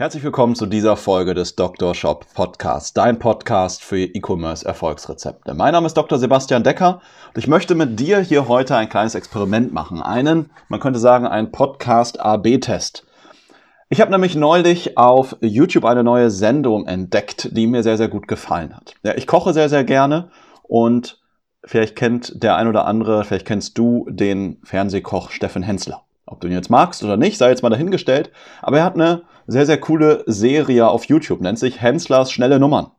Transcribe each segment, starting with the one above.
Herzlich willkommen zu dieser Folge des Dr. Shop Podcasts, dein Podcast für E-Commerce Erfolgsrezepte. Mein Name ist Dr. Sebastian Decker und ich möchte mit dir hier heute ein kleines Experiment machen. Einen, man könnte sagen, einen Podcast AB-Test. Ich habe nämlich neulich auf YouTube eine neue Sendung entdeckt, die mir sehr, sehr gut gefallen hat. Ja, ich koche sehr, sehr gerne und vielleicht kennt der ein oder andere, vielleicht kennst du den Fernsehkoch Steffen Hensler. Ob du ihn jetzt magst oder nicht, sei jetzt mal dahingestellt. Aber er hat eine sehr, sehr coole Serie auf YouTube, nennt sich Henslers schnelle Nummern.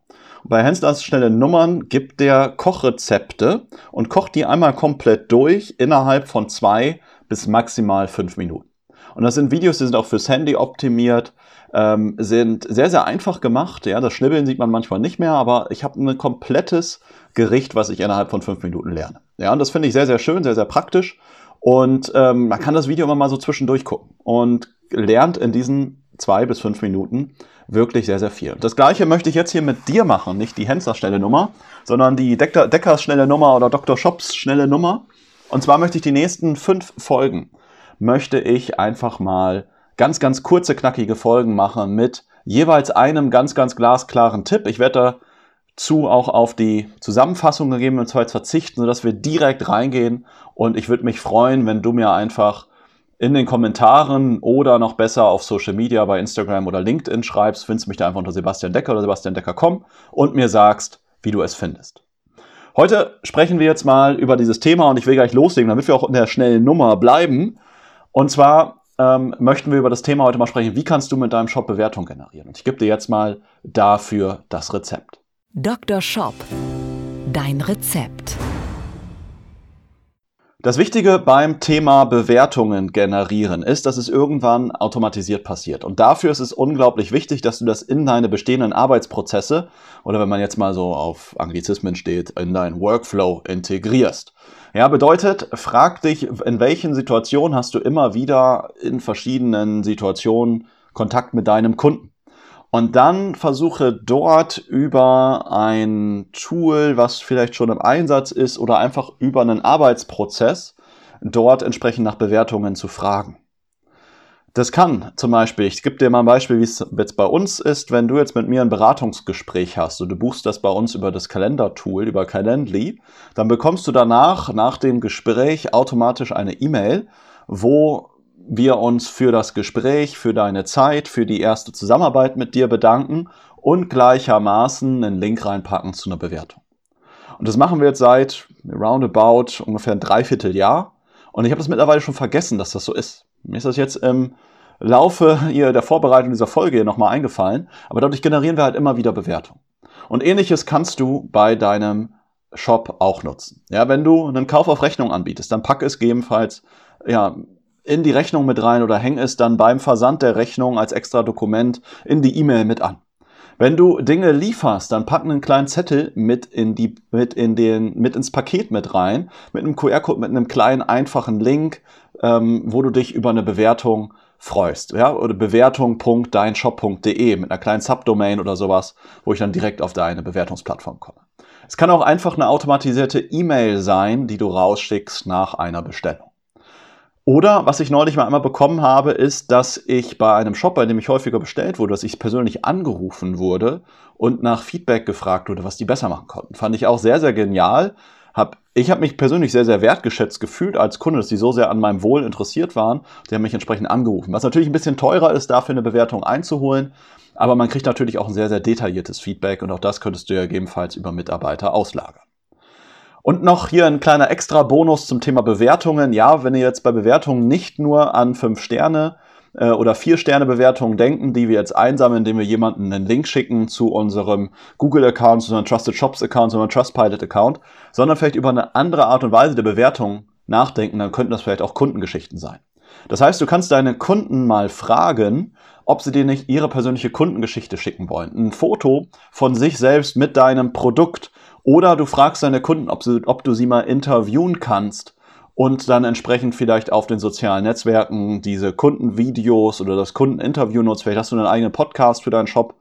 Und bei Henslers schnelle Nummern gibt der Kochrezepte und kocht die einmal komplett durch innerhalb von zwei bis maximal fünf Minuten. Und das sind Videos, die sind auch fürs Handy optimiert, ähm, sind sehr, sehr einfach gemacht. Ja, das Schnibbeln sieht man manchmal nicht mehr, aber ich habe ein komplettes Gericht, was ich innerhalb von fünf Minuten lerne. Ja, und das finde ich sehr, sehr schön, sehr, sehr praktisch. Und ähm, man kann das Video immer mal so zwischendurch gucken und lernt in diesen zwei bis fünf Minuten wirklich sehr, sehr viel. Das gleiche möchte ich jetzt hier mit dir machen, nicht die Hensler schnelle Nummer, sondern die Deckers schnelle Nummer oder Dr. Shops schnelle Nummer. Und zwar möchte ich die nächsten fünf Folgen möchte ich einfach mal ganz, ganz kurze, knackige Folgen machen mit jeweils einem ganz, ganz glasklaren Tipp. Ich werde dazu auch auf die Zusammenfassung gegebenenfalls verzichten, sodass wir direkt reingehen. Und ich würde mich freuen, wenn du mir einfach in den Kommentaren oder noch besser auf Social Media bei Instagram oder LinkedIn schreibst, findest mich da einfach unter Sebastian Decker oder Sebastian Decker.com und mir sagst, wie du es findest. Heute sprechen wir jetzt mal über dieses Thema und ich will gleich loslegen, damit wir auch in der schnellen Nummer bleiben. Und zwar ähm, möchten wir über das Thema heute mal sprechen, wie kannst du mit deinem Shop Bewertung generieren? Und ich gebe dir jetzt mal dafür das Rezept. Dr. Shop. Dein Rezept. Das Wichtige beim Thema Bewertungen generieren ist, dass es irgendwann automatisiert passiert. Und dafür ist es unglaublich wichtig, dass du das in deine bestehenden Arbeitsprozesse oder wenn man jetzt mal so auf Anglizismen steht, in deinen Workflow integrierst. Ja, bedeutet, frag dich, in welchen Situationen hast du immer wieder in verschiedenen Situationen Kontakt mit deinem Kunden? Und dann versuche dort über ein Tool, was vielleicht schon im Einsatz ist oder einfach über einen Arbeitsprozess, dort entsprechend nach Bewertungen zu fragen. Das kann zum Beispiel, ich gebe dir mal ein Beispiel, wie es jetzt bei uns ist, wenn du jetzt mit mir ein Beratungsgespräch hast und du buchst das bei uns über das Kalendertool, über Calendly, dann bekommst du danach, nach dem Gespräch, automatisch eine E-Mail, wo wir uns für das Gespräch, für deine Zeit, für die erste Zusammenarbeit mit dir bedanken und gleichermaßen einen Link reinpacken zu einer Bewertung. Und das machen wir jetzt seit roundabout ungefähr ein Dreivierteljahr. Und ich habe das mittlerweile schon vergessen, dass das so ist. Mir ist das jetzt im Laufe hier der Vorbereitung dieser Folge hier nochmal eingefallen. Aber dadurch generieren wir halt immer wieder Bewertungen. Und ähnliches kannst du bei deinem Shop auch nutzen. Ja, wenn du einen Kauf auf Rechnung anbietest, dann packe es gegebenenfalls ja, in die Rechnung mit rein oder häng es dann beim Versand der Rechnung als extra Dokument in die E-Mail mit an. Wenn du Dinge lieferst, dann pack einen kleinen Zettel mit in die, mit in den, mit ins Paket mit rein, mit einem QR-Code, mit einem kleinen einfachen Link, ähm, wo du dich über eine Bewertung freust, ja, oder bewertung.deinshop.de mit einer kleinen Subdomain oder sowas, wo ich dann direkt auf deine Bewertungsplattform komme. Es kann auch einfach eine automatisierte E-Mail sein, die du rausschickst nach einer Bestellung. Oder was ich neulich mal einmal bekommen habe, ist, dass ich bei einem Shop, bei dem ich häufiger bestellt wurde, dass ich persönlich angerufen wurde und nach Feedback gefragt wurde, was die besser machen konnten. Fand ich auch sehr, sehr genial. Hab, ich habe mich persönlich sehr, sehr wertgeschätzt gefühlt als Kunde, dass die so sehr an meinem Wohl interessiert waren. Die haben mich entsprechend angerufen. Was natürlich ein bisschen teurer ist, dafür eine Bewertung einzuholen. Aber man kriegt natürlich auch ein sehr, sehr detailliertes Feedback und auch das könntest du ja gegebenenfalls über Mitarbeiter auslagern. Und noch hier ein kleiner extra Bonus zum Thema Bewertungen. Ja, wenn ihr jetzt bei Bewertungen nicht nur an 5 Sterne äh, oder 4 Sterne Bewertungen denken, die wir jetzt einsammeln, indem wir jemanden einen Link schicken zu unserem Google-Account, zu unserem Trusted Shops-Account, zu unserem Trustpilot-Account, sondern vielleicht über eine andere Art und Weise der Bewertung nachdenken, dann könnten das vielleicht auch Kundengeschichten sein. Das heißt, du kannst deine Kunden mal fragen, ob sie dir nicht ihre persönliche Kundengeschichte schicken wollen. Ein Foto von sich selbst mit deinem Produkt. Oder du fragst deine Kunden, ob, sie, ob du sie mal interviewen kannst und dann entsprechend vielleicht auf den sozialen Netzwerken diese Kundenvideos oder das Kundeninterview nutzt. Vielleicht hast du einen eigenen Podcast für deinen Shop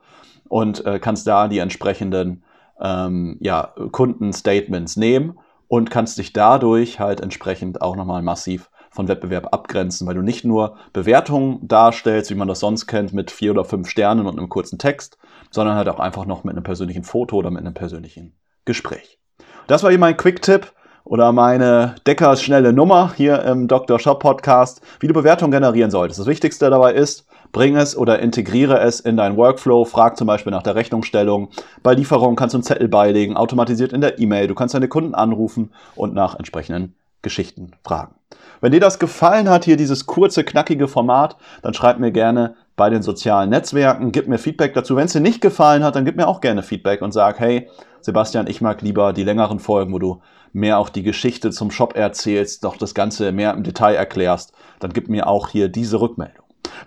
und äh, kannst da die entsprechenden ähm, ja, Kundenstatements nehmen und kannst dich dadurch halt entsprechend auch nochmal massiv von Wettbewerb abgrenzen, weil du nicht nur Bewertungen darstellst, wie man das sonst kennt, mit vier oder fünf Sternen und einem kurzen Text, sondern halt auch einfach noch mit einem persönlichen Foto oder mit einem persönlichen Gespräch. Das war hier mein Quick-Tipp oder meine Deckers schnelle Nummer hier im Dr. Shop Podcast, wie du Bewertungen generieren solltest. Das Wichtigste dabei ist, bring es oder integriere es in deinen Workflow. Frag zum Beispiel nach der Rechnungsstellung. Bei Lieferung kannst du einen Zettel beilegen, automatisiert in der E-Mail. Du kannst deine Kunden anrufen und nach entsprechenden Geschichten fragen. Wenn dir das gefallen hat, hier dieses kurze, knackige Format, dann schreib mir gerne bei den sozialen Netzwerken, gib mir Feedback dazu. Wenn es dir nicht gefallen hat, dann gib mir auch gerne Feedback und sag, hey, Sebastian, ich mag lieber die längeren Folgen, wo du mehr auch die Geschichte zum Shop erzählst, doch das Ganze mehr im Detail erklärst. Dann gib mir auch hier diese Rückmeldung.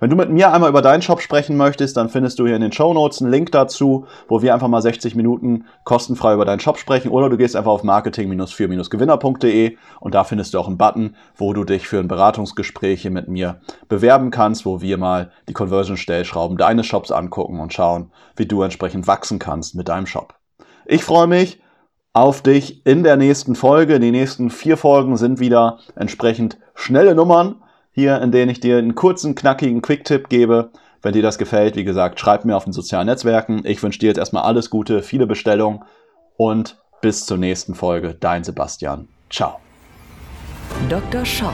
Wenn du mit mir einmal über deinen Shop sprechen möchtest, dann findest du hier in den Show Notes einen Link dazu, wo wir einfach mal 60 Minuten kostenfrei über deinen Shop sprechen. Oder du gehst einfach auf marketing-für-gewinner.de und da findest du auch einen Button, wo du dich für ein Beratungsgespräch hier mit mir bewerben kannst, wo wir mal die Conversion-Stellschrauben deines Shops angucken und schauen, wie du entsprechend wachsen kannst mit deinem Shop. Ich freue mich auf dich in der nächsten Folge. Die nächsten vier Folgen sind wieder entsprechend schnelle Nummern hier, in denen ich dir einen kurzen, knackigen Quick-Tipp gebe. Wenn dir das gefällt, wie gesagt, schreib mir auf den sozialen Netzwerken. Ich wünsche dir jetzt erstmal alles Gute, viele Bestellungen und bis zur nächsten Folge. Dein Sebastian. Ciao. Dr. Shop,